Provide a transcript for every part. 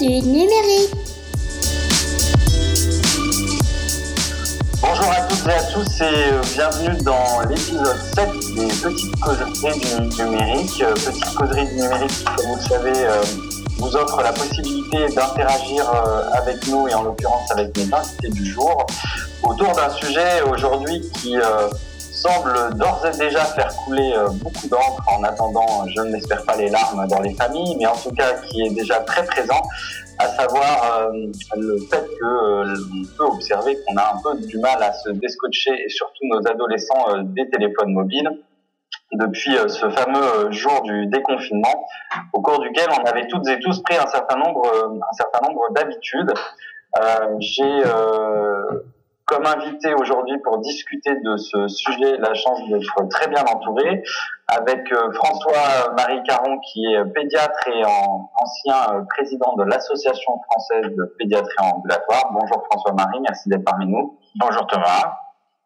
du numérique. Bonjour à toutes et à tous et euh, bienvenue dans l'épisode 7 des Petites Causeries du numérique. Euh, Petites Causeries du numérique comme vous le savez, euh, vous offre la possibilité d'interagir avec nous et en l'occurrence avec mes invités du jour autour d'un sujet aujourd'hui qui semble d'ores et déjà faire couler beaucoup d'encre en attendant, je ne l'espère pas, les larmes dans les familles, mais en tout cas qui est déjà très présent, à savoir euh, le fait que euh, peut observer qu'on a un peu du mal à se descotcher et surtout nos adolescents euh, des téléphones mobiles depuis ce fameux jour du déconfinement au cours duquel on avait toutes et tous pris un certain nombre un certain nombre d'habitudes. J'ai comme invité aujourd'hui pour discuter de ce sujet la chance d'être très bien entouré avec euh, François-Marie Caron qui est pédiatre et ancien euh, président de l'Association française de pédiatrie ambulatoire. Bonjour François-Marie, merci d'être parmi nous. Bonjour Thomas.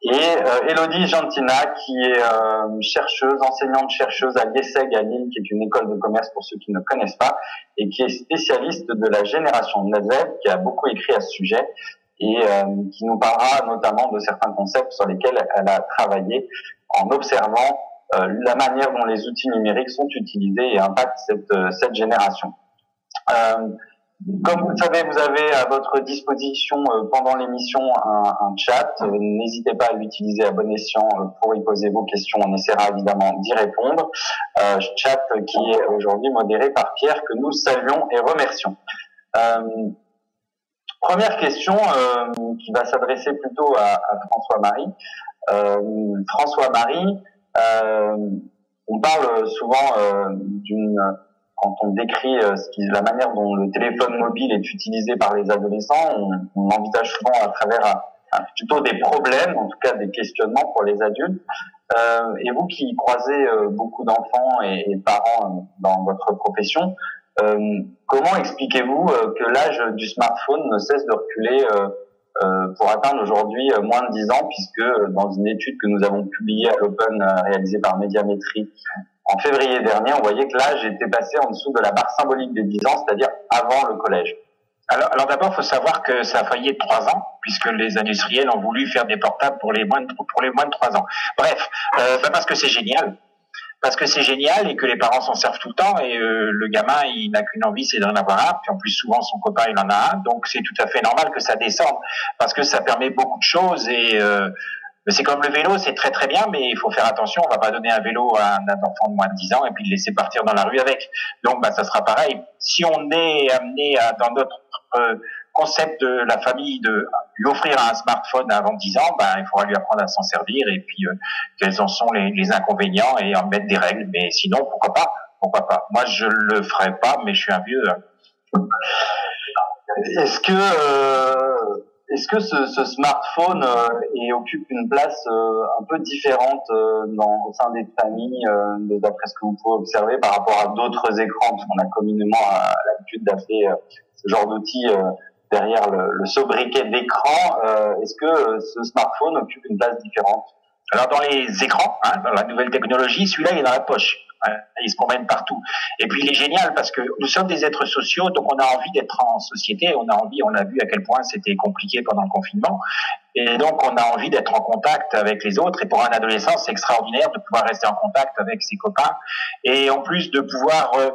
Et euh, Elodie Gentina, qui est chercheuse, enseignante-chercheuse à l'ESSEG à Lille, qui est une école de commerce pour ceux qui ne connaissent pas, et qui est spécialiste de la génération Z, qui a beaucoup écrit à ce sujet et qui nous parlera notamment de certains concepts sur lesquels elle a travaillé en observant euh, la manière dont les outils numériques sont utilisés et impactent cette, euh, cette génération. Euh, comme vous le savez, vous avez à votre disposition pendant l'émission un, un, chat. N'hésitez pas à l'utiliser à bon escient pour y poser vos questions. On essaiera évidemment d'y répondre. Euh, chat qui est aujourd'hui modéré par Pierre, que nous saluons et remercions. Euh, première question euh, qui va s'adresser plutôt à, François-Marie. François-Marie, euh, on parle souvent euh, d'une quand on décrit euh, la manière dont le téléphone mobile est utilisé par les adolescents, on, envisage souvent à travers plutôt des problèmes, en tout cas des questionnements pour les adultes. Euh, et vous qui croisez beaucoup d'enfants et, et, parents dans votre profession, euh, comment expliquez-vous que l'âge du smartphone ne cesse de reculer euh, pour atteindre aujourd'hui euh, moins de 10 ans, puisque euh, dans une étude que nous avons publiée à l'Open réalisée par Médiamétrie en février dernier, on voyait que l'âge était passé en dessous de la barre symbolique des 10 ans, c'est-à-dire avant le collège. Alors, d'abord, il faut savoir que ça a failli être 3 ans, puisque les industriels ont voulu faire des portables pour les moins de, pour les moins de 3 ans. Bref, euh, parce que c'est génial parce que c'est génial et que les parents s'en servent tout le temps et euh, le gamin il n'a qu'une envie c'est d'en avoir un puis en plus souvent son copain il en a un donc c'est tout à fait normal que ça descende parce que ça permet beaucoup de choses et euh, c'est comme le vélo, c'est très très bien, mais il faut faire attention. On va pas donner un vélo à un enfant de moins de 10 ans et puis le laisser partir dans la rue avec. Donc, bah, ça sera pareil. Si on est amené à, dans notre euh, concept de la famille de lui offrir un smartphone avant 10 ans, ben, il faudra lui apprendre à s'en servir et puis euh, quels en sont les, les, inconvénients et en mettre des règles. Mais sinon, pourquoi pas? Pourquoi pas? Moi, je le ferai pas, mais je suis un vieux. Hein. Est-ce que euh, est-ce que ce, ce smartphone euh, occupe une place euh, un peu différente euh, dans, au sein des familles, d'après ce que vous pouvez observer, par rapport à d'autres écrans, parce qu'on a communément l'habitude d'appeler ce genre d'outil derrière le, sobriquet d'écran. Euh, Est-ce que euh, ce smartphone occupe une place différente? Alors dans les écrans, hein, dans la nouvelle technologie, celui-là il est dans la poche. Hein, il se promène partout. Et puis il est génial parce que nous sommes des êtres sociaux, donc on a envie d'être en société. On a envie, on a vu à quel point c'était compliqué pendant le confinement. Et donc, on a envie d'être en contact avec les autres. Et pour un adolescent, c'est extraordinaire de pouvoir rester en contact avec ses copains. Et en plus de pouvoir euh,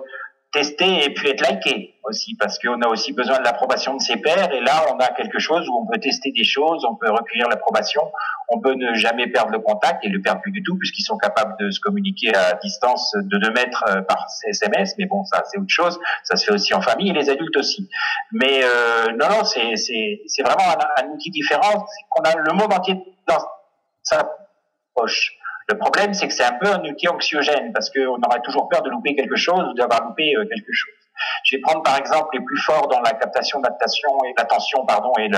tester et puis être liké parce qu'on a aussi besoin de l'approbation de ses pairs et là on a quelque chose où on peut tester des choses, on peut recueillir l'approbation, on peut ne jamais perdre le contact et le perdre plus du tout puisqu'ils sont capables de se communiquer à distance de 2 mètres euh, par SMS mais bon ça c'est autre chose, ça se fait aussi en famille et les adultes aussi. Mais euh, non non c'est vraiment un, outil différent, qu'on a le monde entier dans sa poche. Le problème, c'est que c'est un peu un outil anxiogène parce qu'on aurait toujours peur de louper quelque chose ou d'avoir loupé euh, quelque chose. Je vais prendre par exemple les plus forts dans la captation d'attention et l'attention et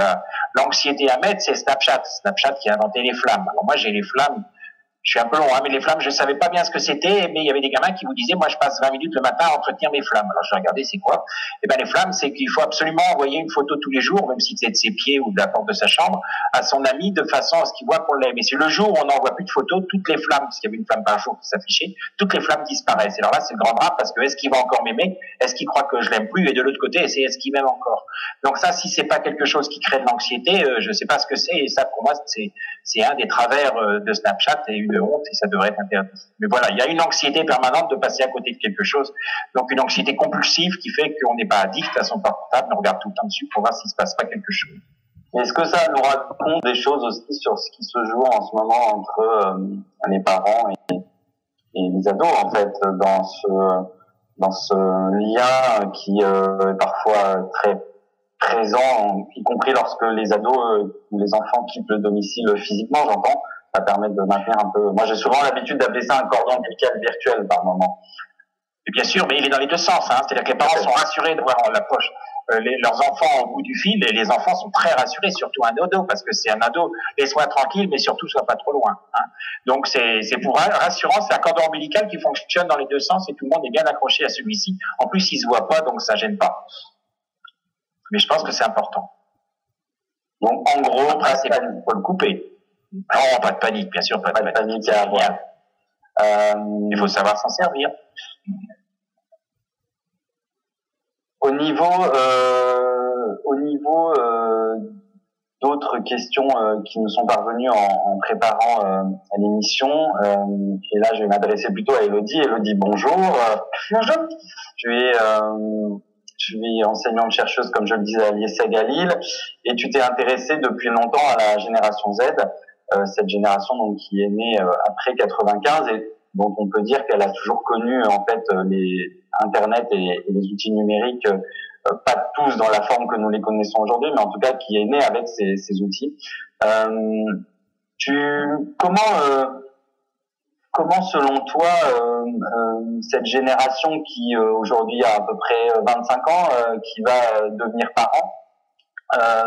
l'anxiété à mettre, c'est Snapchat. Snapchat qui a inventé les flammes. Alors moi j'ai les flammes je suis un peu long, hein, mais les flammes, je savais pas bien ce que c'était, mais il y avait des gamins qui vous disaient, moi, je passe 20 minutes le matin à entretenir mes flammes. Alors, je regardais, c'est quoi? Eh ben, les flammes, c'est qu'il faut absolument envoyer une photo tous les jours, même si c'est de ses pieds ou de la porte de sa chambre, à son ami, de façon à ce qu'il voit qu'on l'aime. Et c'est le jour où on n'envoie plus de photos, toutes les flammes, parce qu'il y avait une flamme par jour qui s'affichait, toutes les flammes disparaissent. Et alors là, c'est le grand drame, parce que est-ce qu'il va encore m'aimer? Est-ce qu'il croit que je l'aime plus? Et de l'autre côté, c'est est-ce qu'il m'aime encore? Donc ça, si c'est pas quelque chose qui crée de l'anxiété, euh, je sais pas ce que c'est. Et ça, pour moi, c'est un des travers euh, de Snapchat honte, et ça devrait mais voilà, il y a une anxiété permanente de passer à côté de quelque chose. Donc une anxiété compulsive qui fait qu'on n'est pas addict à son portable, on regarde tout le temps dessus pour voir s'il se passe pas quelque chose. Est-ce que ça nous raconte des choses aussi sur ce qui se joue en ce moment entre euh, les parents et, les ados en fait dans ce dans ce lien qui euh, est parfois très présent, y compris lorsque les ados euh, ou les enfants quittent le domicile physiquement, j'entends, ça permet de maintenir un peu. Moi, j'ai souvent l'habitude d'appeler ça un cordon ombilical virtuel par moment. Et bien sûr, mais il est dans les deux sens. Hein. C'est-à-dire que les parents sont rassurés de voir la poche euh, les, leurs enfants au bout du fil, et les enfants sont très rassurés, surtout un ado, parce que c'est un ado, laisse-moi tranquille, mais surtout sois pas trop loin. Hein. Donc c'est pour rassurant, c'est un cordon ombilical qui fonctionne dans les deux sens, et tout le monde est bien accroché à celui-ci. En plus, il se voit pas, donc ça gêne pas. Mais je pense que c'est important. Donc en gros, après, c'est faut le couper. Non, pas de panique, bien sûr, pas, de panique à avoir. Euh, il faut savoir s'en servir. Au niveau, euh, au niveau euh, d'autres questions euh, qui nous sont parvenues en, en préparant euh, l'émission, euh, et là je vais m'adresser plutôt à Elodie. Elodie, bonjour. Bonjour. Tu es tu es enseignante chercheuse, comme je le disais, à l'IESEG Galil, et tu t'es intéressée depuis longtemps à la génération Z. Euh, cette génération donc qui est née euh, après 95 et dont on peut dire qu'elle a toujours connu en fait euh, les Internet et, les outils numériques, pas tous dans la forme que nous les connaissons aujourd'hui, mais en tout cas qui est née avec ces, outils. tu comment comment selon toi cette génération qui aujourd'hui a à peu près 25 ans, qui va devenir parent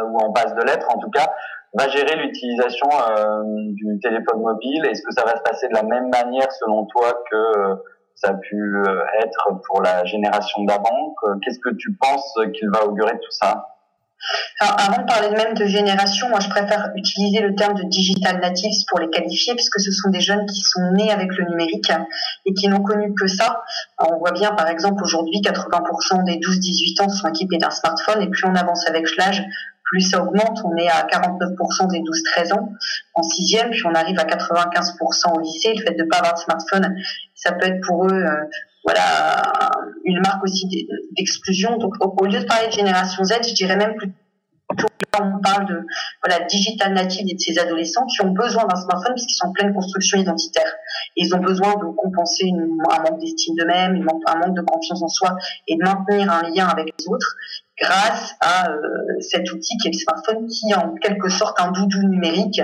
ou en passe de l'être en tout cas, va gérer l'utilisation euh, du téléphone mobile. Est-ce que ça va se passer de la même manière selon toi que euh, ça a pu euh, être pour la génération d'avant? Qu'est-ce que tu penses qu'il va augurer tout ça? Avant de parler même de génération, moi je préfère utiliser le terme de digital natives pour les qualifier, puisque ce sont des jeunes qui sont nés avec le numérique et qui n'ont connu que ça. on voit bien par exemple aujourd'hui 80% des 12-18 ans sont équipés d'un smartphone et plus on avance avec l'âge, plus ça augmente, on est à 49% des 12-13 ans en sixième, puis on arrive à 95% au lycée. Le fait de ne pas avoir de smartphone, ça peut être pour eux euh, voilà une marque aussi d'exclusion. Donc au, lieu de parler de génération Z, je dirais même plutôt on parle de voilà digital native et de ces adolescents qui ont besoin d'un smartphone parce qu'ils sont en pleine construction identitaire. ils ont besoin de compenser un manque d'estime d'eux-mêmes, un manque de confiance en soi et de maintenir un lien avec les autres grâce à euh, cet outil qui est le smartphone, qui est en quelque sorte un doudou numérique,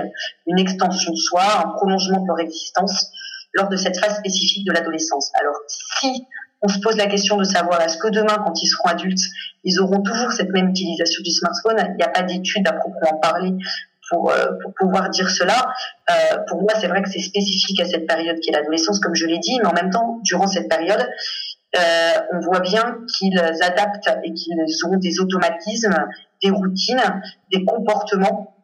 une extension de soi, un prolongement de leur existence lors de cette phase spécifique de l'adolescence. Alors, si on se pose la question de savoir est-ce que demain, quand ils seront adultes, ils auront toujours cette même utilisation du smartphone, il n'y a pas d'études à proprement parler pour, euh, pouvoir dire cela. Euh, pour moi, c'est vrai que c'est spécifique à cette période qui est l'adolescence, comme je l'ai dit, mais en même temps, durant cette période, euh, on voit bien qu'ils adaptent et qu'ils ont des automatismes, des routines, des comportements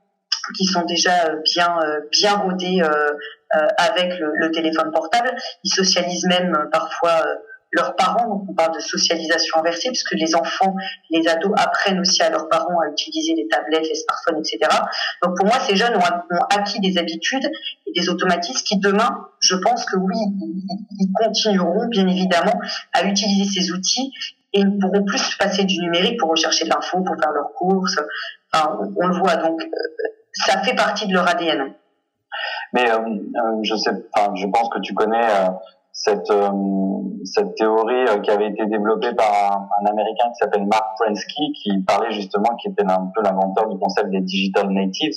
qui sont déjà bien euh, bien rodés euh, avec le, le, téléphone portable. Ils socialisent même parfois leurs parents, on parle de socialisation inversée, puisque les enfants, les ados apprennent aussi à leurs parents à utiliser les tablettes, les smartphones, etc. Donc pour moi, ces jeunes ont, acquis des habitudes et des automatismes qui demain, je pense que oui, ils, continueront bien évidemment à utiliser ces outils et ils pourront plus passer du numérique pour rechercher de l'info, pour faire leurs courses. Enfin, on, le voit, donc euh, ça fait partie de leur ADN. Mais euh, euh, je sais, enfin, je pense que tu connais cette théorie euh, qui avait été développée par un, un Américain qui s'appelle Mark Prensky, qui parlait justement, qui était un peu l'inventeur du concept des digital natives.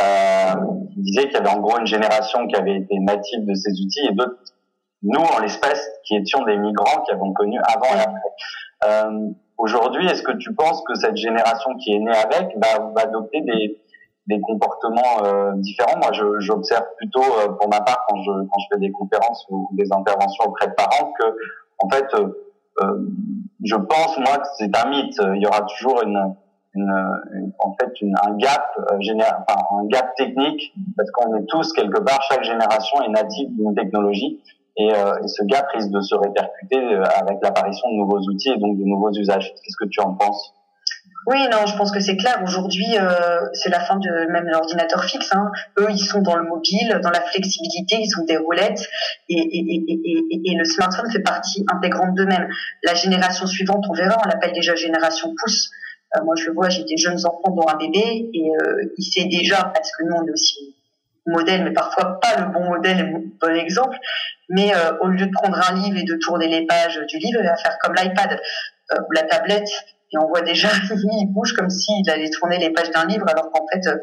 Euh, disait qu'il y avait en gros une génération qui avait été native de ces outils et d'autres, nous en l'espèce, qui étions des migrants qui avons connu avant et après. Euh, Aujourd'hui, est-ce que tu penses que cette génération qui est née avec va, va adopter des, des comportements euh, différents. Moi, j'observe plutôt, euh, pour ma part, quand je, quand je fais des conférences ou des interventions auprès de parents, que, en fait, euh, je pense, moi, que c'est un mythe. Il y aura toujours une, une, en fait, une, un gap général, enfin, un gap technique, parce qu'on est tous quelque part, chaque génération est native d'une technologie. Et, et, ce gap risque de se répercuter avec l'apparition de nouveaux outils et donc de nouveaux usages. Qu'est-ce que tu en penses? Oui, non, je pense que c'est clair. Aujourd'hui, euh, c'est la fin de même l'ordinateur fixe. Hein. Eux, ils sont dans le mobile, dans la flexibilité, ils ont des roulettes et, le smartphone fait partie intégrante d'eux-mêmes. La génération suivante, on verra, on l'appelle déjà génération pouce. Euh, moi, je le vois, j'ai des jeunes enfants dont un bébé et euh, il sait déjà, parce que nous, on est aussi modèle, mais parfois pas le bon modèle le bon exemple. Mais au lieu de prendre un livre et de tourner les pages du livre, il va faire comme l'iPad ou la tablette et on voit déjà, il bouge comme s'il allait tourner les pages d'un livre, alors qu'en fait, euh,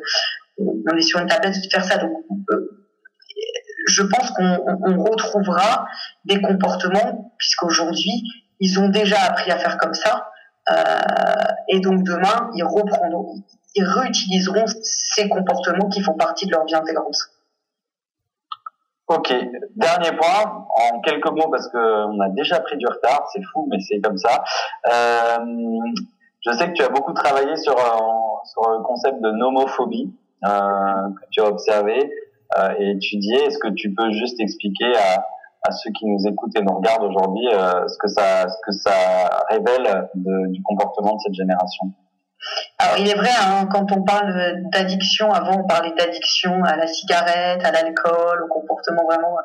on est sur une tablette de faire ça. Donc, euh, je pense qu'on retrouvera des comportements, puisqu'aujourd'hui, ils ont déjà appris à faire comme ça, euh, et donc demain, ils reprendront, ils réutiliseront ces comportements qui font partie de leur vie intégrante. Ok, dernier point, en quelques mots parce que on a déjà pris du retard, c'est fou, mais c'est comme ça. Euh, je sais que tu as beaucoup travaillé sur, euh, sur le concept de nomophobie euh, que tu as observé euh, et étudié. Est-ce que tu peux juste expliquer à, à ceux qui nous écoutent et nous regardent aujourd'hui euh, ce que ça ce que ça révèle de, du comportement de cette génération? Alors il est vrai, hein, quand on parle d'addiction, avant on parlait d'addiction à la cigarette, à l'alcool, au comportement vraiment,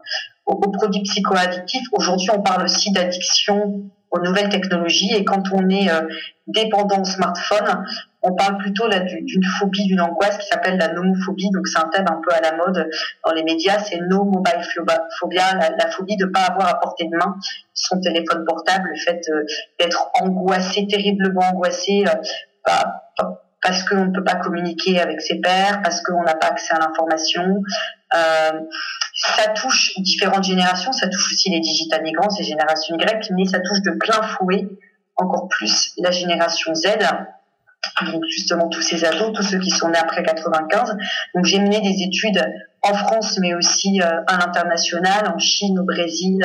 aux, produits psychoaddictifs. Aujourd'hui on parle aussi d'addiction aux nouvelles technologies et quand on est euh, dépendant au smartphone, on parle plutôt là d'une phobie, d'une angoisse qui s'appelle la nomophobie. Donc c'est un thème un peu à la mode dans les médias, c'est no mobile phobia, la, phobie de pas avoir à portée de main son téléphone portable, le fait euh, d'être angoissé, terriblement angoissé euh, parce qu'on ne peut pas communiquer avec ses pairs, parce qu'on n'a pas accès à l'information. Euh, ça touche différentes générations, ça touche aussi les digital migrants, ces générations Y, mais ça touche de plein fouet encore plus la génération Z, donc justement tous ces ados, tous ceux qui sont nés après 95. Donc j'ai mené des études en France, mais aussi euh, à l'international, en Chine, au Brésil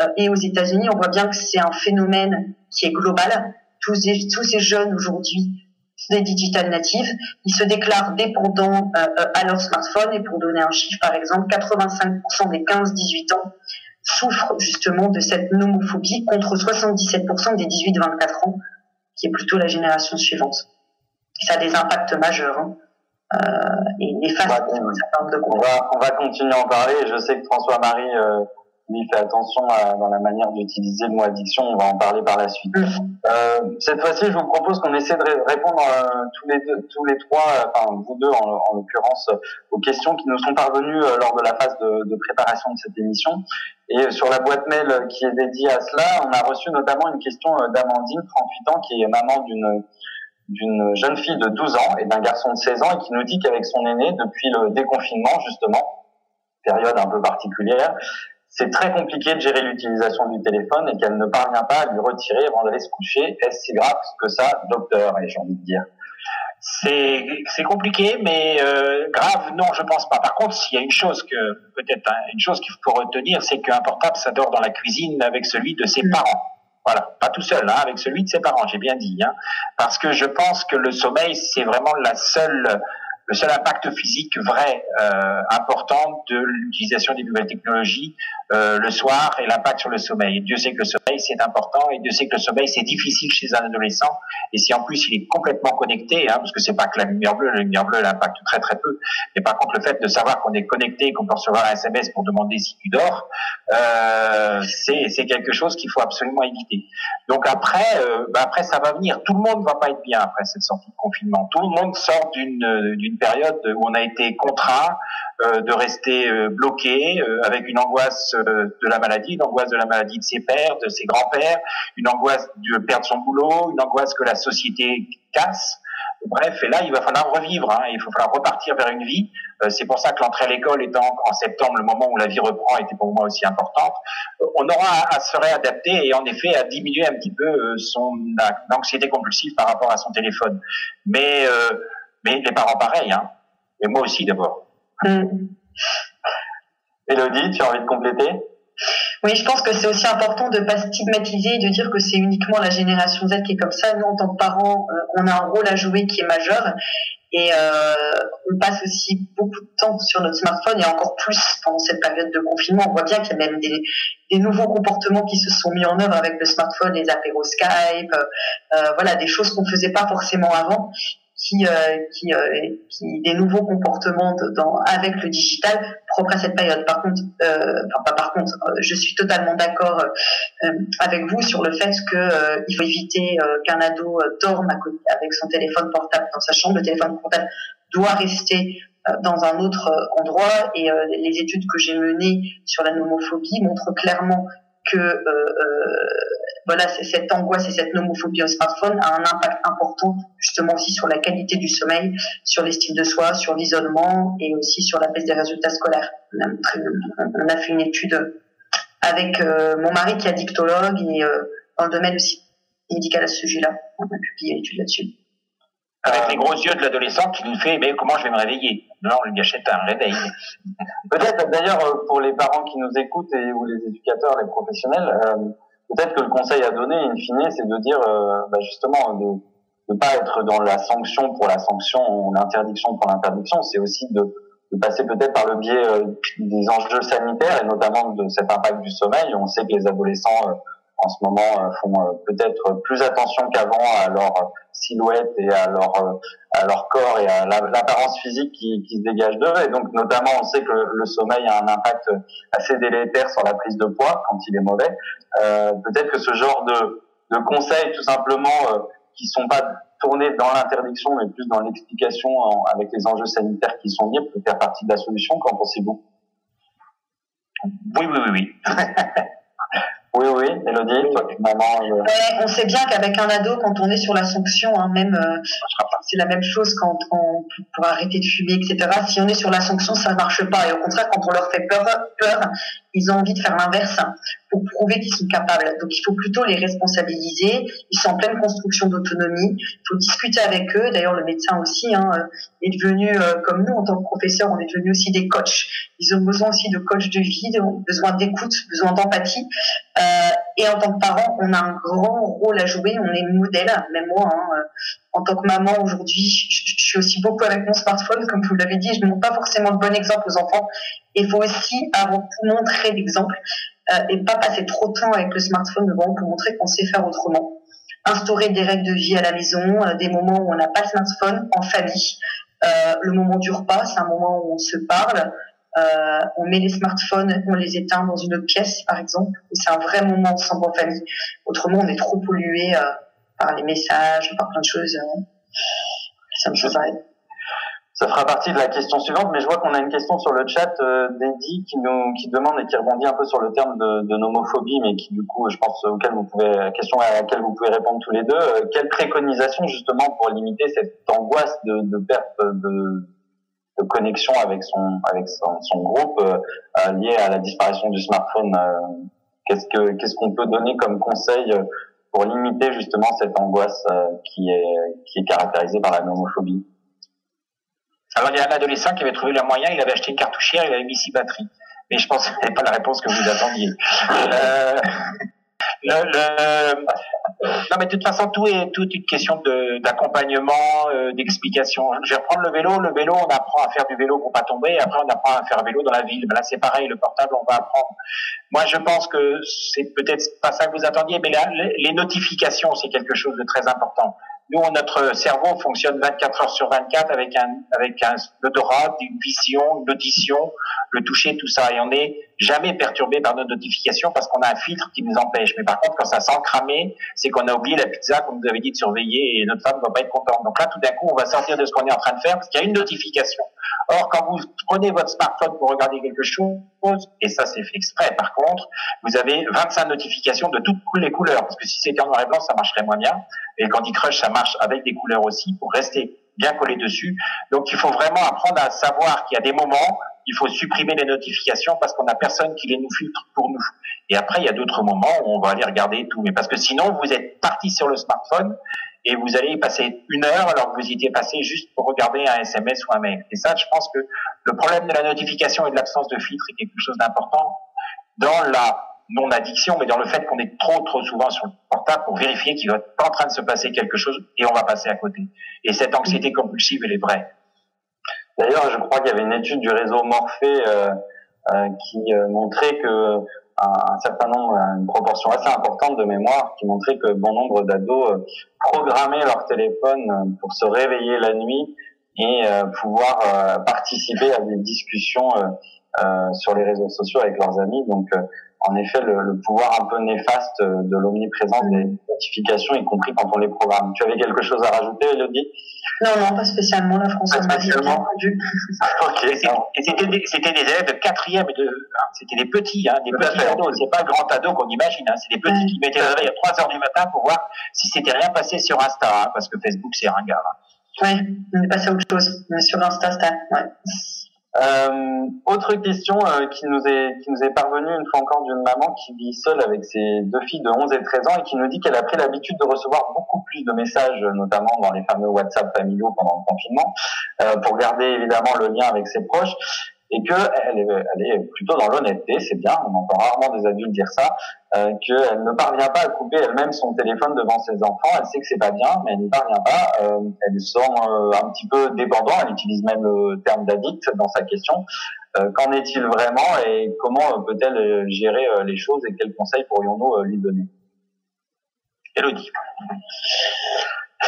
euh, et aux États-Unis. On voit bien que c'est un phénomène qui est global. Tous, tous ces jeunes aujourd'hui des digital natives, ils se déclarent dépendants euh, euh, à leur smartphone et pour donner un chiffre par exemple, 85% des 15-18 ans souffrent justement de cette nomophobie contre 77% des 18-24 ans qui est plutôt la génération suivante. ça a des impacts majeurs. Hein. Euh, et néfastes on va, on va continuer à en parler. Je sais que François-Marie euh, lui fait attention à, dans la manière d'utiliser le mot addiction. On va en parler par la suite. Mm. Euh, cette fois-ci, je vous propose qu'on essaie de répondre euh, tous les deux, tous les trois, euh, enfin vous deux en, en l'occurrence, aux questions qui nous sont parvenues euh, lors de la phase de, de, préparation de cette émission. Et sur la boîte mail qui est dédiée à cela, on a reçu notamment une question d'Amandine, 38 ans, qui est maman d'une d'une jeune fille de 12 ans et d'un garçon de 16 ans et qui nous dit qu'avec son aîné, depuis le déconfinement justement, période un peu particulière, c'est très compliqué de gérer l'utilisation du téléphone et qu'elle ne parvient pas à lui retirer avant d'aller se coucher. Est-ce si grave que ça, docteur Et j'ai envie de dire? C'est c'est compliqué, mais euh, grave non, je pense pas. Par contre, s'il y a une chose que peut-être hein, une chose qu'il faut retenir, c'est qu'un portable ça dort dans la cuisine avec celui de ses parents. Voilà, pas tout seul, hein, avec celui de ses parents, j'ai bien dit. Hein, parce que je pense que le sommeil, c'est vraiment la seule le seul impact physique vrai euh, important de l'utilisation des nouvelles technologies euh, le soir et l'impact sur le sommeil. Dieu sait que le sommeil c'est important et Dieu sait que le sommeil c'est difficile chez un adolescent et si en plus il est complètement connecté, hein, parce que c'est pas que la lumière bleue, la lumière bleue l'impacte très très peu, mais par contre le fait de savoir qu'on est connecté, qu'on peut recevoir un SMS pour demander si tu dors, euh, c'est quelque chose qu'il faut absolument éviter. Donc après, euh, bah après ça va venir. Tout le monde va pas être bien après cette sortie de confinement. Tout le monde sort d'une d'une période où on a été contraint euh, de rester euh, bloqué euh, avec une angoisse de la maladie, une angoisse de la maladie de ses pères, de ses grands-pères, une angoisse de perdre son boulot, une angoisse que la société casse. Bref, et là, il va falloir revivre, hein, il va falloir repartir vers une vie. c'est pour ça que l'entrée à l'école étant en septembre, le moment où la vie reprend, était pour moi aussi importante. on aura à, se réadapter et en effet à diminuer un petit peu son anxiété compulsive par rapport à son téléphone. Mais mais les parents pareil, hein. Et moi aussi d'abord. Elodie, tu as envie de compléter? Oui, je pense que c'est aussi important de ne pas stigmatiser et de dire que c'est uniquement la génération Z qui est comme ça. Nous, en tant que parents, euh, on a un rôle à jouer qui est majeur. Et euh, on passe aussi beaucoup de temps sur notre smartphone et encore plus pendant cette période de confinement. On voit bien qu'il y a même des, des, nouveaux comportements qui se sont mis en œuvre avec le smartphone, les apéros Skype, euh, voilà, des choses qu'on ne faisait pas forcément avant qui, euh, qui, euh, qui, des nouveaux comportements dans, avec le digital propre à cette période. Par contre, euh, enfin pas par contre, euh, je suis totalement d'accord euh, avec vous sur le fait que il faut éviter qu'un ado dorme avec son téléphone portable dans sa chambre. Le téléphone portable doit rester dans un autre endroit et les études que j'ai menées sur la nomophobie montrent clairement que euh, euh, voilà, cette angoisse et cette nomophobie au smartphone a un impact important justement aussi sur la qualité du sommeil, sur l'estime de soi, sur l'isolement et aussi sur la baisse des résultats scolaires. On a, fait une étude avec euh, mon mari qui est dictologue et dans le domaine aussi médical à ce sujet-là. On a publié une étude là-dessus. Avec les gros yeux de l'adolescent qui nous fait mais comment je vais me réveiller? Non, on lui achète un réveil. Peut-être d'ailleurs euh, pour les parents qui nous écoutent et ou les éducateurs, les professionnels, euh, peut-être que le conseil à donner, in fine, c'est de dire euh, bah justement de ne pas être dans la sanction pour la sanction ou l'interdiction pour l'interdiction, c'est aussi de, de, passer peut-être par le biais des enjeux sanitaires et notamment de cet impact du sommeil. On sait que les adolescents en ce moment font peut-être plus attention qu'avant à leur silhouette et à leur à leur corps et à l'apparence physique qui, qui, se dégage d'eux. Et donc, notamment, on sait que le, sommeil a un impact assez délétère sur la prise de poids quand il est mauvais. Euh, Peut-être que ce genre de, de conseils, tout simplement, euh, qui sont pas tournés dans l'interdiction, mais plus dans l'explication avec les enjeux sanitaires qui sont liés, peut faire partie de la solution. Qu'en pensez-vous? Oui, oui, oui, oui. Oui, oui, Elodie, toi, maman. on sait bien qu'avec un ado, quand on est sur la sanction, hein, même, euh, c'est la même chose quand on, pour arrêter de fumer, etc. Si on est sur la sanction, ça ne marche pas. Et au contraire, quand on leur fait peur, peur ils ont envie de faire l'inverse pour prouver qu'ils sont capables. Donc il faut plutôt les responsabiliser. Ils sont en pleine construction d'autonomie. Il faut discuter avec eux. D'ailleurs, le médecin aussi hein, est devenu, euh, comme nous en tant que professeur, on est devenu aussi des coachs. Ils ont besoin aussi de coachs de vie, besoin d'écoute, besoin d'empathie. Euh, et en tant que parent, on a un grand rôle à jouer. On est modèle, même moi. Hein, euh, en tant que maman aujourd'hui, je, suis aussi beaucoup avec mon smartphone, comme vous l'avez dit. Je ne montre pas forcément le bon exemple aux enfants. Il faut aussi avant tout montrer l'exemple euh, et pas passer trop de temps avec le smartphone devant pour montrer qu'on sait faire autrement. Instaurer des règles de vie à la maison, euh, des moments où on n'a pas le smartphone en famille. Euh, le moment du repas, c'est un moment où on se parle. Euh, on met les smartphones, on les éteint dans une pièce, par exemple. C'est un vrai moment ensemble en famille. Autrement, on est trop pollué euh, par les messages, par plein de choses. ça me fait ça fera partie de la question suivante, mais je vois qu'on a une question sur le chat euh, qui nous qui demande et qui rebondit un peu sur le terme de, nomophobie, mais qui du coup, je pense auquel vous pouvez question à laquelle vous pouvez répondre tous les deux. Euh, quelle préconisation justement pour limiter cette angoisse de perte de, de, connexion avec son avec son, groupe euh, lié à la disparition du smartphone euh, Qu'est-ce que qu'est-ce qu'on peut donner comme conseil pour limiter justement cette angoisse qui est qui est caractérisée par la nomophobie? Alors, il y a un adolescent qui avait trouvé le moyen, il avait acheté une cartouchière, il avait mis six batteries. Mais je pense que ce n'est pas la réponse que vous attendiez. Euh, le, Non, mais de toute façon, tout est toute une question d'accompagnement, euh, d'explication. Je vais reprendre le vélo. Le vélo, on apprend à faire du vélo pour pas tomber. Après, on apprend à faire vélo dans la ville. là, c'est pareil. Le portable, on va apprendre. Moi, je pense que c'est peut-être pas ça que vous attendiez, mais là, les notifications, c'est quelque chose de très important. Nous, notre cerveau fonctionne 24 heures sur 24 avec un, avec un odorat, une vision, une audition, le toucher, tout ça. Et on n'est jamais perturbé par nos notifications parce qu'on a un filtre qui nous empêche. Mais par contre, quand ça sent cramer, c'est qu'on a oublié la pizza qu'on nous avait dit de surveiller et notre femme ne va pas être contente. Donc là, tout d'un coup, on va sortir de ce qu'on est en train de faire parce qu'il y a une notification. Or, quand vous prenez votre smartphone pour regarder quelque chose, et ça c'est fait exprès par contre, vous avez 25 notifications de toutes les couleurs, parce que si c'était en noir et blanc, ça marcherait moins bien. Et quand il Crush, ça marche avec des couleurs aussi, pour rester bien collé dessus. Donc il faut vraiment apprendre à savoir qu'il y a des moments, il faut supprimer les notifications parce qu'on n'a personne qui les nous filtre pour nous. Et après, il y a d'autres moments où on va aller regarder tout. Mais parce que sinon, vous êtes parti sur le smartphone et vous allez y passer une heure alors que vous y étiez passé juste pour regarder un SMS ou un mail. Et ça, je pense que le problème de la notification et de l'absence de filtre est quelque chose d'important dans la non-addiction, mais dans le fait qu'on est trop, trop souvent sur le portable pour vérifier qu'il va en train de se passer quelque chose et on va passer à côté. Et cette anxiété compulsive, elle est vraie. D'ailleurs, je crois qu'il y avait une étude du réseau Morphée euh, euh, qui euh, montrait que un, certain nombre, une proportion assez importante de mémoire qui montrait que bon nombre d'ados programmaient leur téléphone pour se réveiller la nuit et pouvoir participer à des discussions sur les réseaux sociaux avec leurs amis. Donc en effet le, le, pouvoir un peu néfaste de l'omniprésence des notifications, y compris quand on les programme. Tu avais quelque chose à rajouter, Elodie? Non, non, pas spécialement. La France pas spécialement. ok. Et c'était des, c'était des élèves de quatrième et de, c'était des petits, hein, des petits ados. C'est pas le grand ado qu'on imagine. Hein, c'est des petits qui mettaient le réveil à 3 heures du matin pour voir si c'était rien passé sur Insta, hein, parce que Facebook c'est ringard. Hein. Oui, on est passé à autre chose. Mais sur Insta, c'était, ouais. Euh, autre question euh, qui nous est qui nous est parvenue une fois encore d'une maman qui vit seule avec ses deux filles de 11 et 13 ans et qui nous dit qu'elle a pris l'habitude de recevoir beaucoup plus de messages, notamment dans les fameux WhatsApp familiaux pendant le confinement, euh, pour garder évidemment le lien avec ses proches et que elle est, elle est plutôt dans l'honnêteté, c'est bien, on entend rarement des adultes dire ça, euh, qu'elle ne parvient pas à couper elle-même son téléphone devant ses enfants, elle sait que c'est pas bien, mais elle n'y parvient pas, euh, elle sent euh, un petit peu dépendant, elle utilise même le terme d'addict dans sa question. Euh, qu'en est-il vraiment et comment peut-elle gérer les choses et quels conseils pourrions-nous lui donner? Elodie.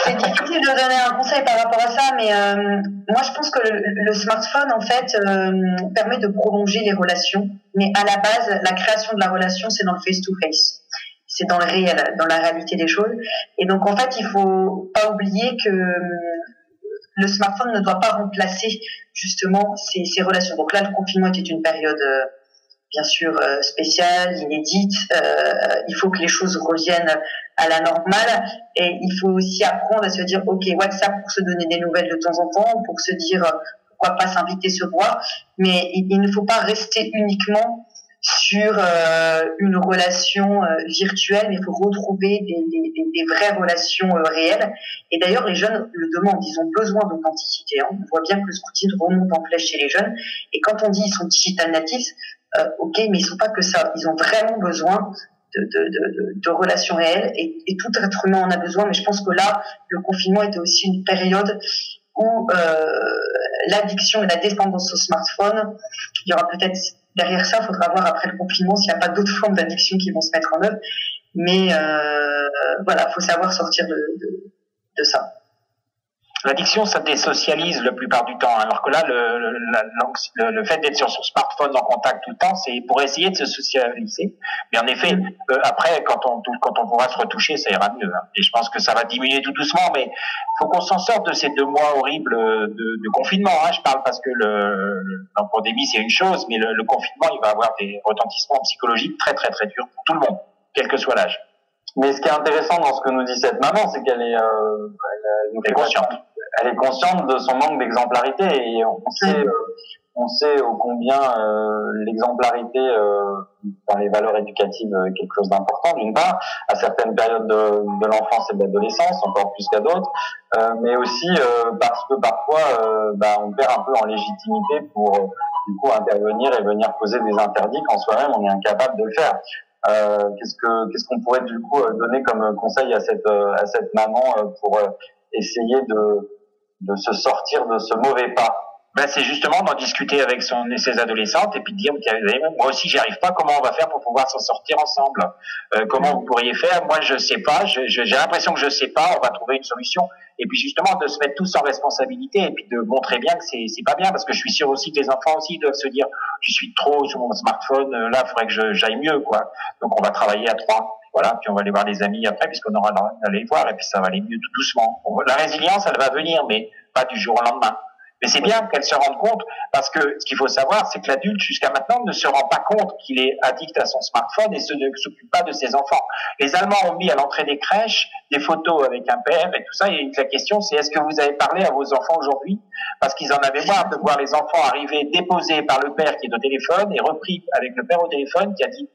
C'est difficile de donner un conseil par rapport à ça, mais euh, moi je pense que le, smartphone en fait euh, permet de prolonger les relations, mais à la base, la création de la relation, c'est dans le face-to-face, c'est dans le réel, dans la réalité des choses. Et donc en fait, il faut pas oublier que le smartphone ne doit pas remplacer justement ces, ces relations. Donc là, le confinement était une période euh, bien sûr euh, spéciale, inédite. Euh, il faut que les choses reviennent à la normale et il faut aussi apprendre à se dire ok WhatsApp pour se donner des nouvelles de temps en temps, pour se dire pourquoi pas s'inviter se voir, mais il, ne faut pas rester uniquement sur euh, une relation euh, virtuelle, mais il faut retrouver des, des, des vraies relations euh, réelles. Et d'ailleurs, les jeunes le demandent, ils ont besoin d'authenticité. Hein. On voit bien que le scouting remonte en flèche chez les jeunes. Et quand on dit ils sont digital natives, euh, ok, mais ils sont pas que ça. Ils ont vraiment besoin de, de, de, de relations réelles et, et, tout être humain en a besoin. Mais je pense que là, le confinement était aussi une période où euh, l'addiction et la dépendance au smartphone, il y aura peut-être derrière ça, il faudra voir après le confinement s'il n'y a pas d'autres formes d'addiction qui vont se mettre en œuvre. Mais euh, voilà, faut savoir sortir de, de, de ça. L'addiction, ça désocialise la plupart du temps, alors que là, le, le, le fait d'être sur son smartphone en contact tout le temps, c'est pour essayer de se socialiser. Mais en effet, euh, après, quand on, quand on pourra se retoucher, ça ira mieux. Hein. Et je pense que ça va diminuer tout doucement, mais faut qu'on s'en sorte de ces deux mois horribles de, de confinement. Hein. Je parle parce que la pandémie, c'est une chose, mais le, confinement, il va avoir des retentissements psychologiques très, très, très durs pour tout le monde, quel que soit l'âge. Mais ce qui est intéressant dans ce que nous dit cette maman, c'est qu'elle est, euh, elle, est consciente elle est consciente de son manque d'exemplarité et on sait, euh, on sait au combien euh, l'exemplarité euh, dans les valeurs éducatives est quelque chose d'important d'une part, à certaines périodes de, de l'enfance et de l'adolescence, encore plus qu'à d'autres, mais aussi parce que parfois bah, on perd un peu en légitimité pour du coup intervenir et venir poser des interdits quand soi-même on est incapable de le faire. Euh, qu'est-ce que qu'est-ce qu'on pourrait du coup donner comme conseil à cette à cette maman pour essayer de de se sortir de ce mauvais pas. Ben, c'est justement d'en discuter avec son ses adolescentes et puis de dire moi aussi j'y arrive pas comment on va faire pour pouvoir s'en sortir ensemble? Euh, comment vous pourriez faire? Moi je sais pas j'ai l'impression que je sais pas on va trouver une solution. Et puis justement de se mettre tous en responsabilité et puis de montrer bien que c'est c'est pas bien parce que je suis sûr aussi que les enfants aussi doivent se dire je suis trop sur mon smartphone euh, là il faudrait que j'aille mieux quoi. Donc on va travailler à trois voilà, puis on va aller voir les amis après, puisqu'on aura d'aller voir, et puis ça va aller mieux tout doucement. La résilience, elle va venir, mais pas du jour au lendemain. Mais c'est bien qu'elle se rende compte, parce que ce qu'il faut savoir, c'est que l'adulte, jusqu'à maintenant, ne se rend pas compte qu'il est addict à son smartphone et ne s'occupe pas de ses enfants. Les Allemands ont mis à l'entrée des crèches des photos avec un père et tout ça, et la question, c'est est-ce que vous avez parlé à vos enfants aujourd'hui? Parce qu'ils en avaient marre de voir les enfants arriver déposés par le père qui est au téléphone et repris avec le père au téléphone qui a dit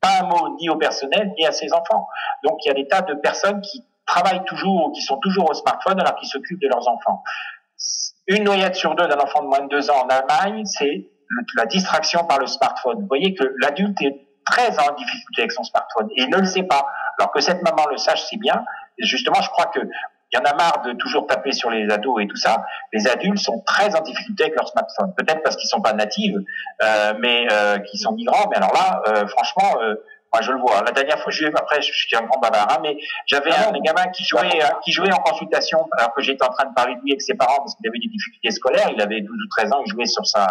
pas un mot ni au personnel ni à ses enfants. Donc il y a des tas de personnes qui travaillent toujours, qui sont toujours au smartphone alors qu'ils s'occupent de leurs enfants. Une noyade sur deux d'un enfant de moins de deux ans en Allemagne, c'est la distraction par le smartphone. Vous voyez que l'adulte est très en difficulté avec son smartphone et il ne le sait pas. Alors que cette maman le sache, c'est bien. Justement, je crois que y en a marre de toujours taper sur les ados et tout ça. Les adultes sont très en difficulté avec leur smartphone. Peut-être parce qu'ils sont pas natifs, euh, mais euh, qu'ils sont migrants. Mais alors là, euh, franchement, moi, je le vois. La dernière fois, je après, je suis un grand bavard, hein, mais j'avais ah un gamin qui jouait, qui jouait en consultation, alors que j'étais en train de parler de lui avec ses parents parce qu'il avait des difficultés scolaires. Il avait 12 ou 13 ans, il jouait sur sa,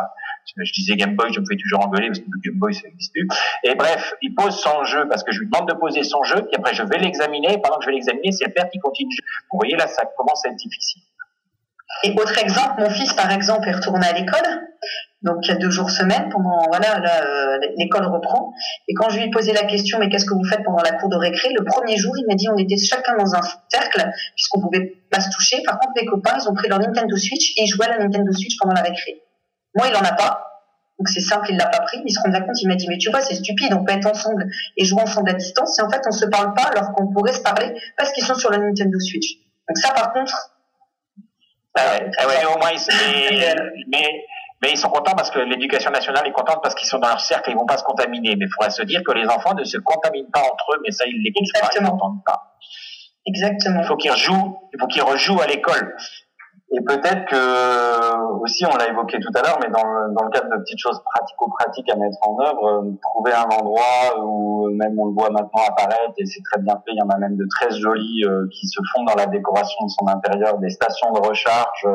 je disais Game Boy, je me fais toujours engueuler parce que Game Boy, ça n'existe plus. Et bref, il pose son jeu parce que je lui demande de poser son jeu, puis après, je vais l'examiner. Pendant que je vais l'examiner, c'est le père qui continue. Vous voyez, là, ça commence à être difficile. Et autre exemple, mon fils, par exemple, est retourné à l'école. Donc il y a deux jours semaine, pendant voilà, euh, l'école reprend. Et quand je lui ai posé la question, mais qu'est-ce que vous faites pendant la cour de récré Le premier jour, il m'a dit on était chacun dans un cercle puisqu'on pouvait pas se toucher. Par contre, mes copains, ils ont pris leur Nintendo Switch et ils jouaient à la Nintendo Switch pendant la récré. Moi, il en a pas. Donc c'est simple, il l'a pas pris. Il se rendait compte, il m'a dit mais tu vois, c'est stupide, on peut être ensemble et jouer ensemble à distance. Et en fait, on se parle pas alors qu'on pourrait se parler parce qu'ils sont sur la Nintendo Switch. Donc ça, par contre. Ah ouais, ah ouais, au moins, mais mais ils sont contents parce que l'éducation nationale est contente parce qu'ils sont dans leur cercle et ils vont pas se contaminer. Mais il faudrait se dire que les enfants ne se contaminent pas entre eux, mais ça, ils l'écoutent pas, ils n'entendent pas. Exactement. Il faut qu'ils rejouent, il faut qu'ils rejouent à l'école. Et peut-être que, aussi, on l'a évoqué tout à l'heure, mais dans le, dans le cadre de petites choses pratico-pratiques à mettre en œuvre, euh, trouver un endroit où même on le voit maintenant apparaître, et c'est très bien fait, il y en a même de très jolis euh, qui se font dans la décoration de son intérieur, des stations de recharge,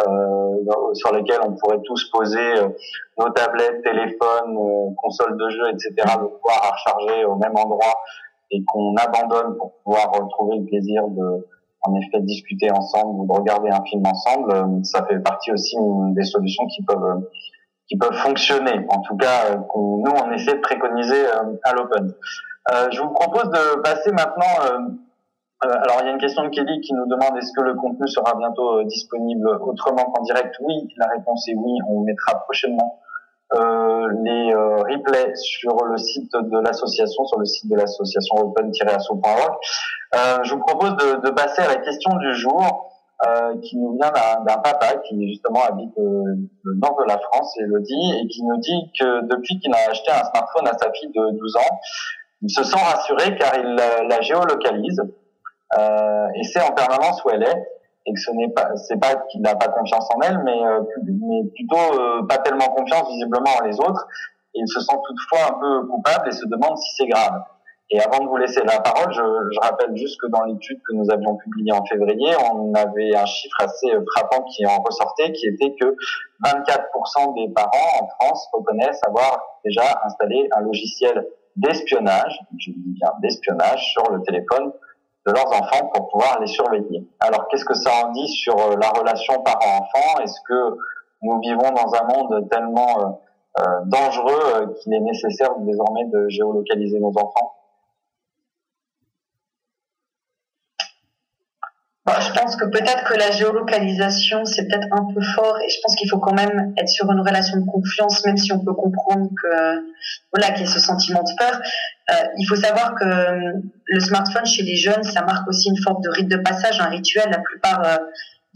euh, sur lesquels on pourrait tous poser euh, nos tablettes, téléphones, euh, consoles de jeux, etc., de pouvoir à recharger au même endroit et qu'on abandonne pour pouvoir retrouver le plaisir de en effet discuter ensemble ou de regarder un film ensemble, ça fait partie aussi des solutions qui peuvent qui peuvent fonctionner, en tout cas qu'on nous on essaie de préconiser à l'open. Euh, je vous propose de passer maintenant euh, alors, il y a une question de Kelly qui nous demande est-ce que le contenu sera bientôt euh, disponible autrement qu'en direct? Oui, la réponse est oui. On mettra prochainement euh, les euh, replays sur le site de l'association, sur le site de l'association open-asso.org. Euh, je vous propose de, de, passer à la question du jour qui nous vient d'un papa qui justement habite le nord de la France, Elodie, et qui nous dit que depuis qu'il a acheté un smartphone à sa fille de 12 ans, il se sent rassuré car il la géolocalise euh, et c'est en permanence où elle est et que ce n'est pas c'est pas qu'il n'a pas confiance en elle mais euh, mais plutôt euh, pas tellement confiance visiblement en les autres et il se sent toutefois un peu coupable et se demande si c'est grave. Et avant de vous laisser la parole, je, je rappelle juste que dans l'étude que nous avions publiée en février, on avait un chiffre assez frappant qui en ressortait, qui était que 24% des parents en France reconnaissent avoir déjà installé un logiciel d'espionnage, je dis bien d'espionnage, sur le téléphone de leurs enfants pour pouvoir les surveiller. Alors qu'est-ce que ça en dit sur euh, la relation parent-enfant? Est-ce que nous vivons dans un monde tellement euh, euh dangereux qu'il est nécessaire désormais de géolocaliser nos enfants? Je pense que peut-être que la géolocalisation, c'est peut-être un peu fort et je pense qu'il faut quand même être sur une relation de confiance, même si on peut comprendre que, voilà, qu'il y a ce sentiment de peur. Euh, il faut savoir que euh, le smartphone chez les jeunes, ça marque aussi une forme de rite de passage, un rituel. La plupart euh,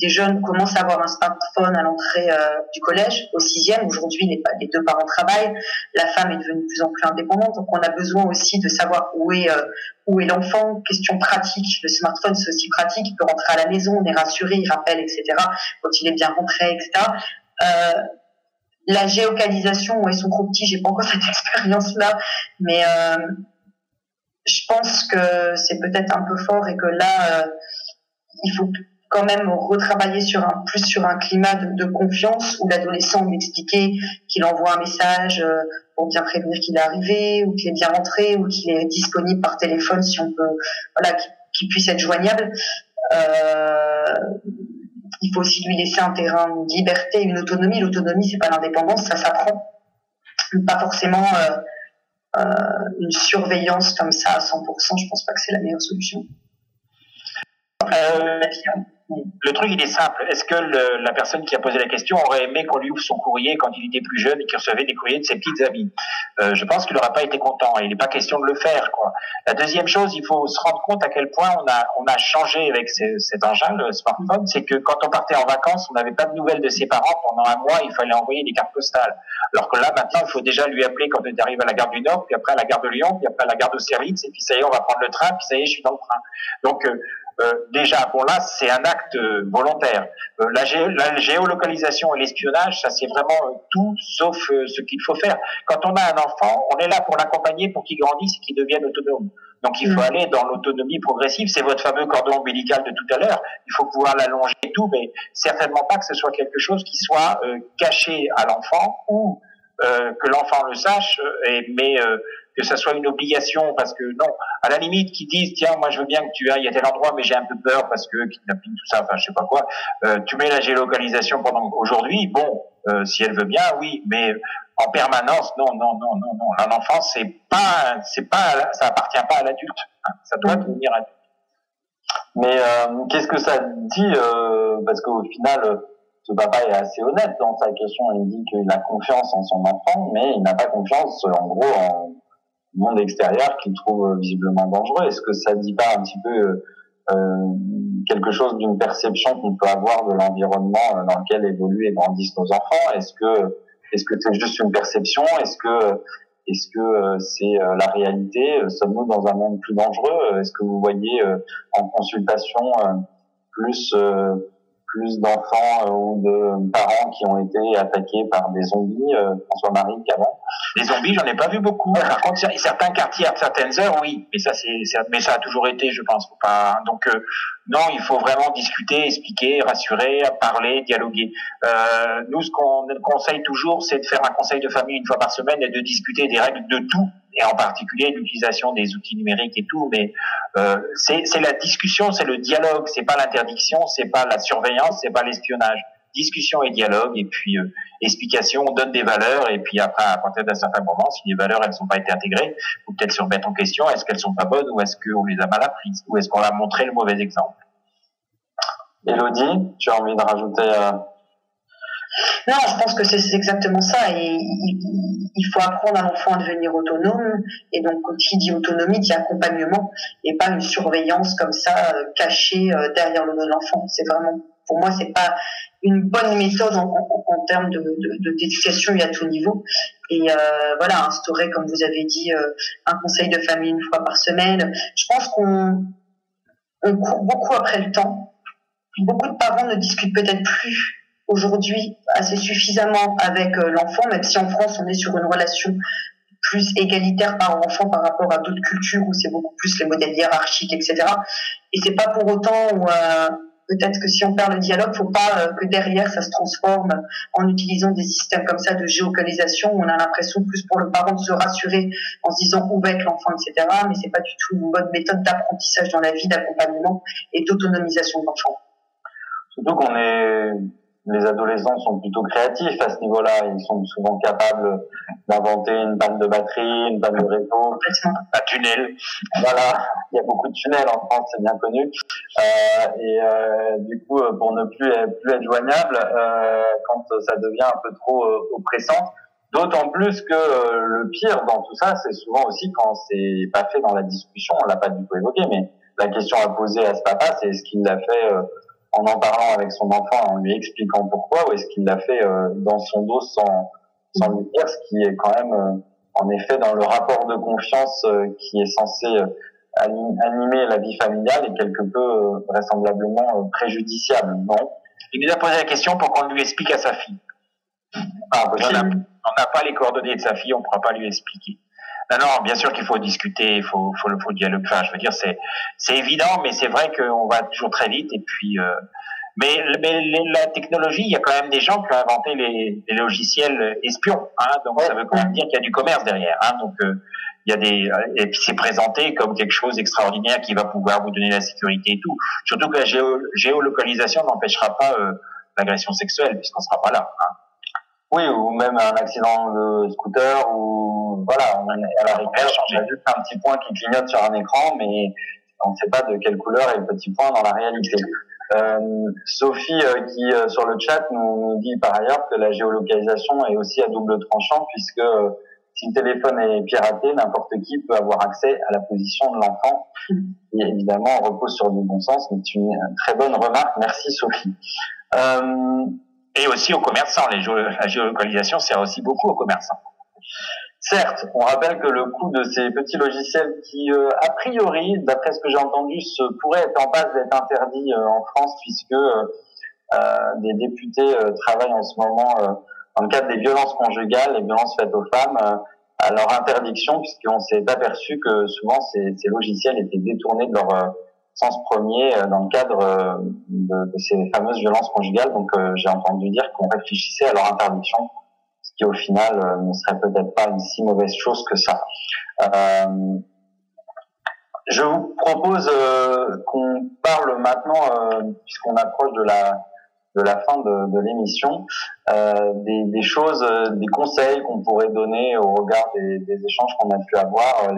des jeunes commencent à avoir un smartphone à l'entrée euh, du collège, au sixième. Aujourd'hui, les, deux parents travaillent, la femme est devenue de plus en plus indépendante, donc on a besoin aussi de savoir où est est l'enfant. Question pratique, le smartphone c'est aussi pratique, il peut rentrer à la maison, on est rassuré, il rappelle, etc. Quand il est bien rentré, etc. Euh, la géocalisation, où est son gros petit, j'ai pas encore cette expérience-là, mais euh, je pense que c'est peut-être un peu fort et que là, euh, il faut quand même retravailler sur un plus sur un climat de, confiance où l'adolescent m'expliquait qu'il envoie un message euh, pour bien prévenir qu'il est arrivé ou qu'il est bien rentré ou qu'il est disponible par téléphone si on peut voilà qu'il puisse être joignable il faut aussi lui laisser un terrain de liberté une autonomie. L'autonomie c'est pas l'indépendance ça s'apprend. Pas forcément euh, euh, une surveillance comme ça à 100% je pense pas que c'est la meilleure solution. Euh, le truc, il est simple. Est-ce que la personne qui a posé la question aurait aimé qu'on lui ouvre son courrier quand il était plus jeune et qu'il recevait des courriers de ses petites amies? Euh, Je pense qu'il n'aurait pas été content. Il n'est pas question de le faire. Quoi. La deuxième chose, il faut se rendre compte à quel point on a, on a changé avec cet engin, le smartphone. C'est que quand on partait en vacances, on n'avait pas de nouvelles de ses parents pendant un mois. Il fallait envoyer des cartes postales. Alors que là, maintenant, il faut déjà lui appeler quand on arrive à la gare du Nord, puis après à la gare de Lyon, puis après à la gare de Service, et puis ça y est, on va prendre le train, puis ça y est, je suis dans le train. Donc euh, déjà, bon là, c'est un acte euh, volontaire. Euh, la, géolocalisation et l'espionnage, ça c'est vraiment tout sauf ce qu'il faut faire. Quand on a un enfant, on est là pour l'accompagner, pour qu'il grandisse et qu'il devienne autonome. Donc il faut mm. aller dans l'autonomie progressive. C'est votre fameux cordon ombilical de tout à l'heure. Il faut pouvoir l'allonger et tout, mais certainement pas que ce soit quelque chose qui soit caché à l'enfant ou que l'enfant le sache, et, mais que ça soit une obligation, parce que non, à la limite, qu'ils disent, tiens, moi je veux bien que tu ailles à tel endroit, mais j'ai un peu peur parce que kidnapping, tout ça, enfin je sais pas quoi, euh, tu mets la géolocalisation pendant aujourd'hui, bon, euh, si elle veut bien, oui, mais en permanence, non, non, non, non, non. Un enfant, c'est pas, c'est pas, ça appartient pas à l'adulte. Hein. Ça doit devenir adulte. Mais euh, qu'est-ce que ça dit Parce qu'au final, ce papa est assez honnête dans sa question. Il dit qu'il a confiance en son enfant, mais il n'a pas confiance, en gros, en monde extérieur qu'il trouve visiblement dangereux. Est-ce que ça dit pas un petit peu euh, euh quelque chose d'une perception qu'on peut avoir de l'environnement euh, dans lequel évoluent et grandissent nos enfants? Est-ce que est-ce que c'est juste une perception? Est-ce que est-ce que euh, c'est la réalité? Sommes-nous dans un monde plus dangereux? Est-ce que vous voyez en consultation plus plus d'enfants euh, ou de parents qui ont été attaqués par des zombies, euh, François-Marie, qu'avant Les zombies, j'en ai pas vu beaucoup. Par contre, certains quartiers à certaines heures, oui, mais ça, c'est, mais ça a toujours été, je pense. pas. Donc, euh, non, il faut vraiment discuter, expliquer, rassurer, parler, dialoguer. Euh, nous, ce qu'on conseille toujours, c'est de faire un conseil de famille une fois par semaine et de discuter des règles de tout, et en particulier l'utilisation des outils numériques et tout. Mais euh, c'est la discussion, c'est le dialogue, c'est pas l'interdiction, c'est pas la surveillance, c'est pas l'espionnage. Discussion et dialogue, et puis euh, explication, on donne des valeurs, et puis après, à partir d'un certain moment, si les valeurs elles sont pas été intégrées, faut peut-être se remettre en question. Est-ce qu'elles sont pas bonnes, ou est-ce qu'on les a mal apprises, ou est-ce qu'on a montré le mauvais exemple? Elodie, tu as envie de rajouter euh... Non, je pense que c'est exactement ça. Et il, faut apprendre à l'enfant à devenir autonome. Et donc, qui dit autonomie, dit accompagnement, et pas une surveillance comme ça euh, cachée euh, derrière le dos de l'enfant. C'est vraiment, pour moi, c'est pas une bonne méthode en, termes de, d'éducation et à tout niveau. Et euh, voilà, instaurer, comme vous avez dit, un conseil de famille une fois par semaine. Je pense qu'on on court beaucoup après le temps beaucoup de parents ne discutent peut-être plus aujourd'hui assez suffisamment avec euh, l'enfant, même si en France on est sur une relation plus égalitaire par enfant par rapport à d'autres cultures où c'est beaucoup plus les modèles hiérarchiques, etc. Et c'est pas pour autant où euh, peut-être que si on perd le dialogue, faut pas euh, que derrière ça se transforme en utilisant des systèmes comme ça de géocalisation où on a l'impression plus pour le parent de se rassurer en se disant où va être l'enfant, etc. Mais c'est pas du tout une bonne méthode d'apprentissage dans la vie, d'accompagnement et d'autonomisation de l'enfant. Surtout qu'on est, les adolescents sont plutôt créatifs à ce niveau-là. Ils sont souvent capables d'inventer une panne de batterie, une panne de réseau, un tunnel. Voilà, il y a beaucoup de tunnels en France, c'est bien connu. Euh, et euh, du coup, pour ne plus être, plus être joignable, euh, quand ça devient un peu trop euh, oppressant, D'autant plus que euh, le pire dans tout ça, c'est souvent aussi quand c'est pas fait dans la discussion, on l'a pas du tout évoqué, mais la question à poser à ce papa, c'est est-ce qu'il l'a fait euh, en en parlant avec son enfant, en lui expliquant pourquoi, ou est-ce qu'il l'a fait euh, dans son dos sans, sans lui dire, ce qui est quand même, euh, en effet, dans le rapport de confiance euh, qui est censé animer la vie familiale et quelque peu vraisemblablement préjudiciable, non? Il nous a posé la question pour qu'on lui explique à sa fille. Ah, on n'a pas les coordonnées de sa fille, on ne pourra pas lui expliquer. Non, non, bien sûr qu'il faut discuter, il faut, faut, faut dialoguer. Enfin, je veux dire, c'est, c'est évident, mais c'est vrai qu'on va toujours très vite. Et puis, euh, mais, mais la technologie, il y a quand même des gens qui ont inventé les, les logiciels espions. Hein, donc, ça veut quand même dire qu'il y a du commerce derrière. Hein, donc, euh, il y a des et puis c'est présenté comme quelque chose d'extraordinaire qui va pouvoir vous donner la sécurité et tout. Surtout que la géolocalisation n'empêchera pas euh, l'agression sexuelle puisqu'on sera pas là. Hein. Oui, ou même un accident de scooter, ou voilà, on à la a juste un petit point qui clignote sur un écran, mais on ne sait pas de quelle couleur est le petit point dans la réalité. Sophie, qui sur le chat nous, dit par ailleurs que la géolocalisation est aussi à double tranchant puisque si le téléphone est piraté, n'importe qui peut avoir accès à la position de l'enfant. Et évidemment, on repose sur du bon sens, mais c'est une très bonne remarque. Merci Sophie. Euh, et aussi aux commerçants. La géolocalisation sert aussi beaucoup aux commerçants. Certes, on rappelle que le coût de ces petits logiciels qui, euh, a priori, d'après ce que j'ai entendu, se pourrait être en passe d'être interdit euh, en France puisque des députés travaillent en ce moment dans le cadre des violences conjugales, les violences faites aux femmes, à leur interdiction puisqu'on s'est aperçu que souvent ces, logiciels étaient détournés de leur sens premier euh, dans le cadre euh, de, de, ces fameuses violences conjugales. Donc euh, j'ai entendu dire qu'on réfléchissait à leur interdiction, qui au final ne serait peut-être pas une si mauvaise chose que ça. Euh, je vous propose qu'on parle maintenant, puisqu'on approche de la de la fin de, l'émission, euh, des, choses, des conseils qu'on pourrait donner au regard des, échanges qu'on a pu avoir,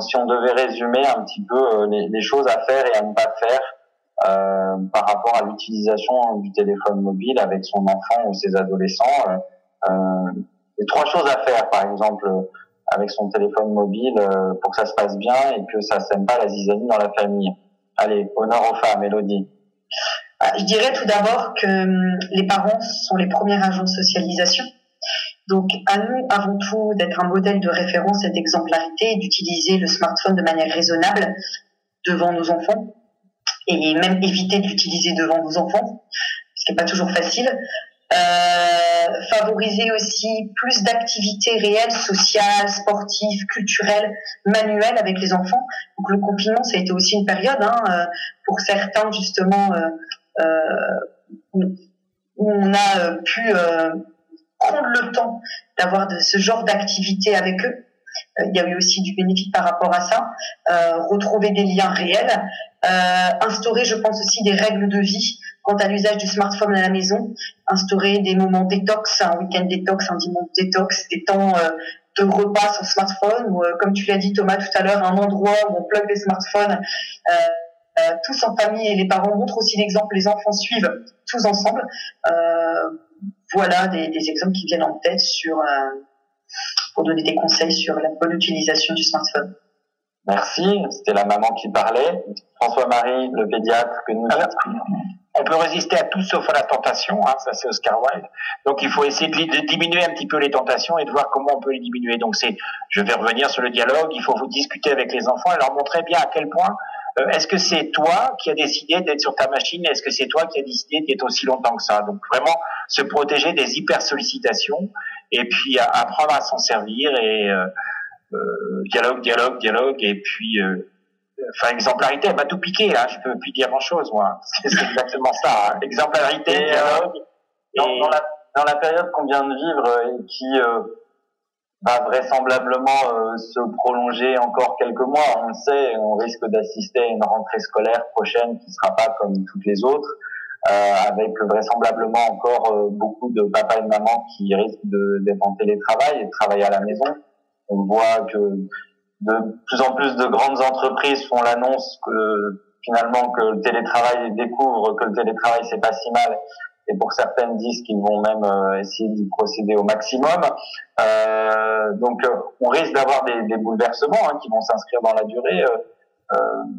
si on devait résumer un petit peu euh, les, choses à faire et à ne pas faire euh, par rapport à l'utilisation du téléphone mobile avec son enfant ou ses adolescents, euh, euh les trois choses à faire, par exemple, avec son téléphone mobile pour que ça se passe bien et que ça sème pas la zizanie dans la famille. Allez, honneur aux femmes, Elodie. Bah, je dirais tout d'abord que hum, les parents sont les premiers agents de socialisation. Donc, à nous, avant tout, d'être un modèle de référence et d'exemplarité, d'utiliser le smartphone de manière raisonnable devant nos enfants, et même éviter de l'utiliser devant nos enfants, ce qui n'est pas toujours facile. Euh, favoriser aussi plus d'activités réelles, sociales, sportives, culturelles, manuelles avec les enfants. Donc le confinement, ça a été aussi une période hein, euh, pour certains justement euh, où on a pu prendre le temps d'avoir ce genre d'activité avec eux. Il y a eu aussi du bénéfice par rapport à ça. Euh, retrouver des liens réels, euh, instaurer, je pense aussi, des règles de vie quant à l'usage du smartphone à la maison, instaurer des moments détox, un week-end détox, un dimanche détox, des temps de repas sur smartphone, ou comme tu l'as dit Thomas tout à l'heure, un endroit où on plug les smartphones tous en famille et les parents montrent aussi l'exemple, les enfants suivent tous ensemble. Euh, voilà des, exemples qui viennent en tête sur, euh, pour donner des conseils sur la bonne utilisation du smartphone. Merci, c'était la maman qui parlait. François-Marie, le pédiatre que nous On peut résister à tout sauf à la tentation, hein, ça c'est Oscar Wilde. Donc il faut essayer de, diminuer un petit peu les tentations et de voir comment on peut les diminuer. Donc c'est, je vais revenir sur le dialogue, il faut vous discuter avec les enfants et leur montrer bien à quel point euh, est-ce que c'est toi qui as décidé d'être sur ta machine Est-ce que c'est toi qui as décidé d'être aussi longtemps que ça? Donc vraiment se protéger des hyper sollicitations et puis apprendre à s'en servir et euh, euh, dialogue, dialogue, dialogue et puis enfin exemplarité, elle m'a tout piqué là. Je peux plus dire grand chose moi. C'est exactement ça. Hein. Exemplarité, dialogue. Dans, la, dans la période qu'on vient de vivre et qui va vraisemblablement euh, se prolonger encore quelques mois. On le sait, on risque d'assister à une rentrée scolaire prochaine qui sera pas comme toutes les autres, euh, avec vraisemblablement encore euh, beaucoup de papas et de mamans qui risquent d'être en télétravail et de travailler à la maison. On voit que de plus en plus de grandes entreprises font l'annonce que finalement que le télétravail découvre que le télétravail c'est pas si mal et pour certaines disent qu'ils vont même euh, essayer d'y procéder au maximum. Euh, donc euh, on risque d'avoir des, des, bouleversements hein, qui vont s'inscrire dans la durée. Euh,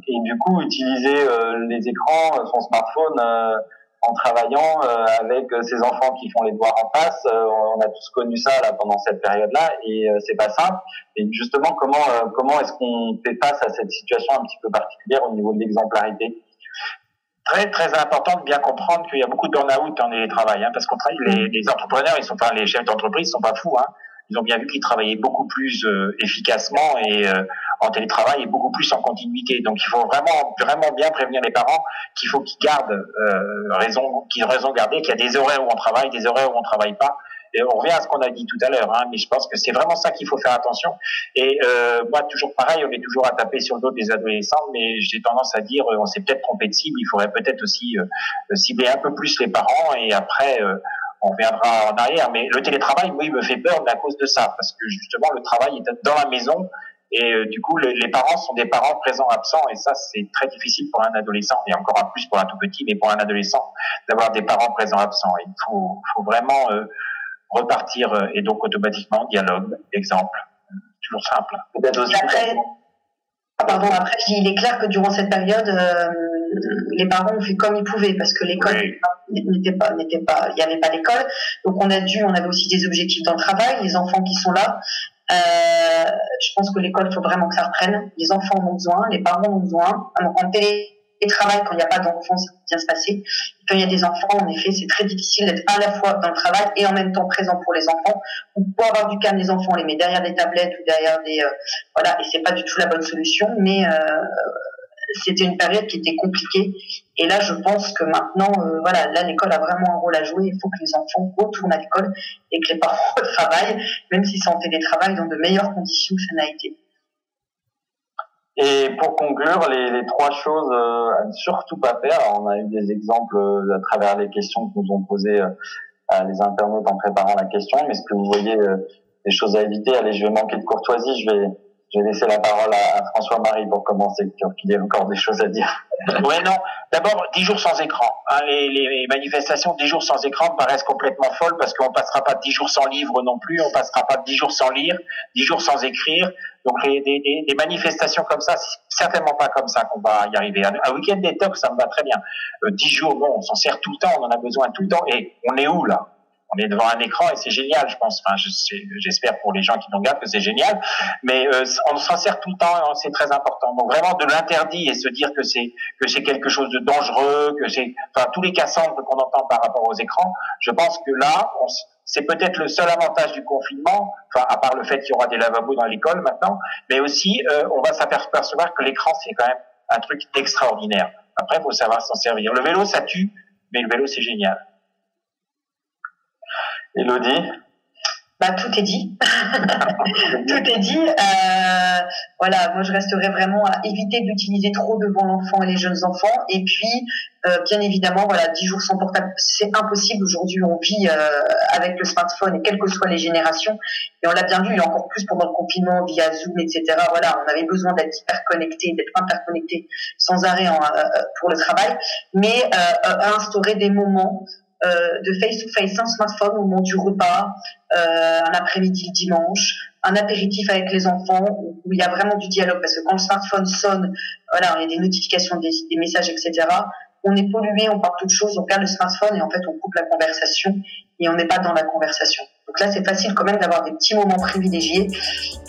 et du coup, utiliser les écrans, son smartphone en travaillant avec ses enfants qui font les devoirs en face. on a tous connu ça là pendant cette période-là et c'est pas simple. Et justement, comment comment est-ce qu'on fait face à cette situation un petit peu particulière au niveau de l'exemplarité? Très très important de bien comprendre qu'il y a beaucoup de burn-out en télétravail, hein, parce qu'on travaille les, les, entrepreneurs, ils sont pas les chefs d'entreprise, ils sont pas fous. Hein. Ils ont bien vu qu'ils travaillaient beaucoup plus euh, efficacement et euh, en télétravail et beaucoup plus en continuité. Donc il faut vraiment vraiment bien prévenir les parents qu'il faut qu'ils gardent euh, raison, qu'ils raison garder qu'il y a des horaires où on travaille, des horaires où on travaille pas et on revient à ce qu'on a dit tout à l'heure, hein, mais je pense que c'est vraiment ça qu'il faut faire attention. Et euh, moi, toujours pareil, on est toujours à taper sur le dos des adolescents, mais j'ai tendance à dire, euh, on s'est peut-être trompé de cible, il faudrait peut-être aussi euh, cibler un peu plus les parents, et après, on reviendra en arrière. Mais le télétravail, oui, me fait peur à cause de ça, parce que justement, le travail est dans la maison, Et euh, du coup, les parents sont des parents présents absents, et ça, c'est très difficile pour un adolescent, et encore plus pour un tout petit, mais pour un adolescent, d'avoir des parents présents absents. Il faut, faut vraiment euh, repartir, euh, et donc automatiquement, dialogue, exemple, toujours simple. Après, ah, pardon, après, il est clair que durant cette période, les parents ont fait comme ils pouvaient, parce que l'école n'était pas, n'était pas, il n'y avait pas d'école, donc on a dû, on avait aussi des objectifs dans le travail, les enfants qui sont là, euh, je pense que l'école, faut vraiment que ça reprenne. Les enfants en ont besoin, les parents en ont besoin. En télétravail, quand il n'y a pas d'enfants, ça peut bien se passer. Quand il y a des enfants, en effet, c'est très difficile d'être à la fois dans le travail et en même temps présent pour les enfants. Ou pour avoir du calme, les enfants, on les met derrière des tablettes ou derrière des... Euh, voilà, et c'est pas du tout la bonne solution, mais... Euh, c'était une période qui était compliquée. Et là, je pense que maintenant, euh, voilà, là, l'école a vraiment un rôle à jouer. Il faut que les enfants retournent à l'école et que les parents travaillent, même si c'est en télétravail, dans de meilleures conditions que ça n'a été. Et pour conclure, les, trois choses euh, à ne surtout pas faire. on a eu des exemples euh, à travers les questions que nous ont posées les internautes en préparant la question. Mais est-ce que vous voyez des choses à éviter Allez, je vais manquer de courtoisie. Je vais je vais laisser la parole à, François-Marie pour commencer, qu'il y ait encore des choses à dire. Ouais, non. D'abord, dix jours sans écran. Hein, les, manifestations dix jours sans écran paraissent complètement folles parce qu'on passera pas dix jours sans livre non plus, on passera pas dix jours sans lire, dix jours sans écrire. Donc les, des, manifestations comme ça, c'est certainement pas comme ça qu'on va y arriver. Un, week-end détox, ça me va très bien. Euh, jours, bon, on s'en sert tout le temps, on en a besoin tout le temps. Et on est où là? On est devant un écran et c'est génial, je pense. Enfin, j'espère pour les gens qui nous regardent que c'est génial, mais euh, on s'en sert tout le temps, c'est très important. Donc vraiment de l'interdit et se dire que c'est que c'est quelque chose de dangereux, que c'est, enfin tous les Cassandres qu'on entend par rapport aux écrans, je pense que là, c'est peut-être le seul avantage du confinement, enfin à part le fait qu'il y aura des lavabos dans l'école maintenant, mais aussi euh, on va s'apercevoir que l'écran c'est quand même un truc extraordinaire. Après, faut savoir s'en servir. Le vélo, ça tue, mais le vélo, c'est génial. Elodie bah, tout est dit. tout est dit. Euh, voilà, moi je resterai vraiment à éviter d'utiliser trop devant l'enfant et les jeunes enfants. Et puis, euh, bien évidemment, voilà, 10 jours sans portable, c'est impossible. Aujourd'hui, on vit euh, avec le smartphone quelles que soient les générations. Et on l'a bien vu, et encore plus pendant le confinement, via Zoom, etc. Voilà, on avait besoin d'être hyper connecté, d'être interconnecté sans arrêt pour le travail. Mais instaurer des moments de face-to-face sans smartphone au moment du repas, euh, un après-midi dimanche, un apéritif avec les enfants où, il y a vraiment du dialogue parce que quand le smartphone sonne, voilà, il y a des notifications, des, messages, etc. On est pollué, on parle toute chose, on perd le smartphone et en fait on coupe la conversation et on n'est pas dans la conversation. Donc là, c'est facile quand même d'avoir des petits moments privilégiés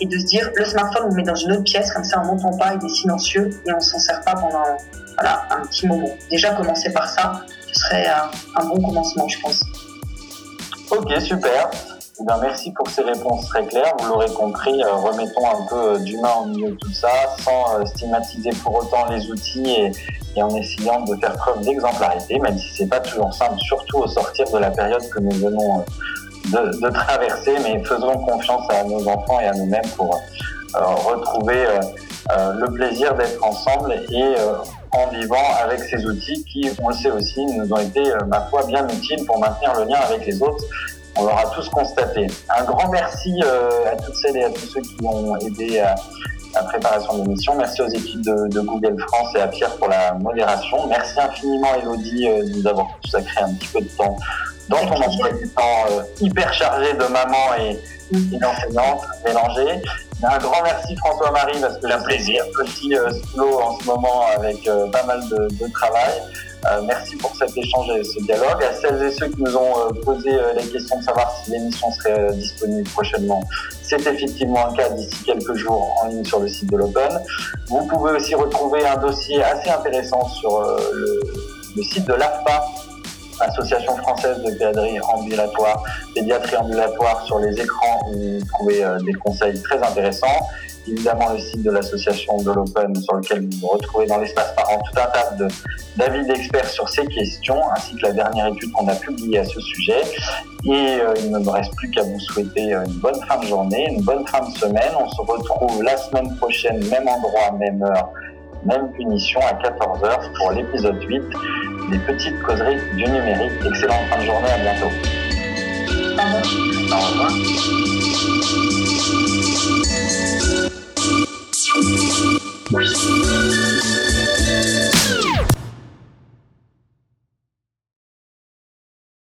et de se dire le smartphone, on le met dans une autre pièce, comme ça on n'entend pas, il est silencieux et on s'en sert pas pendant voilà, un petit moment. Déjà commencer par ça, ce serait un, bon commencement, je pense. Ok, super. Eh bien, merci pour ces réponses très claires. Vous l'aurez compris, euh, remettons un peu euh, d'humain au milieu de tout ça, sans euh, stigmatiser pour autant les outils et, en essayant de faire preuve d'exemplarité, même si c'est pas toujours simple, surtout au sortir de la période que nous venons de, traverser. Mais faisons confiance à nos enfants et à nous-mêmes pour retrouver le plaisir d'être ensemble et en vivant avec ces outils qui, on le sait aussi, nous ont été, euh, ma foi, bien utiles pour maintenir le lien avec les autres. On l'aura tous constaté. Un grand merci euh, à toutes celles et à tous ceux qui ont aidé à la préparation de l'émission. Merci aux équipes de, Google France et à Pierre pour la modération. Merci infiniment, Elodie, euh, de nous avoir consacré un petit peu de temps dans ton emploi du temps hyper chargé de maman et, et d'enseignante mélangée. Un grand merci François-Marie parce que un plaisir. Petit euh, slow en ce moment avec euh, pas mal de, travail. Euh, merci pour cet échange et ce dialogue. À celles et ceux qui nous ont posé les questions de savoir si l'émission serait disponible prochainement, c'est effectivement un cas d'ici quelques jours en ligne sur le site de l'Open. Vous pouvez aussi retrouver un dossier assez intéressant sur le, le site de l'AFPA Association française de pédiatrie ambulatoire, pédiatrie ambulatoire sur les écrans où vous trouvez euh, des conseils très intéressants. Évidemment, le site de l'association de l'Open sur lequel vous retrouvez dans l'espace parent tout un tas d'avis d'experts sur ces questions, ainsi que la dernière étude qu'on a publiée à ce sujet. Et euh, il ne me reste plus qu'à vous souhaiter euh, une bonne fin de journée, une bonne fin de semaine. On se retrouve la semaine prochaine, même endroit, même heure, même punition à 14h pour l'épisode 8 des petites causeries du numérique. Excellente fin de journée, à bientôt. Au revoir.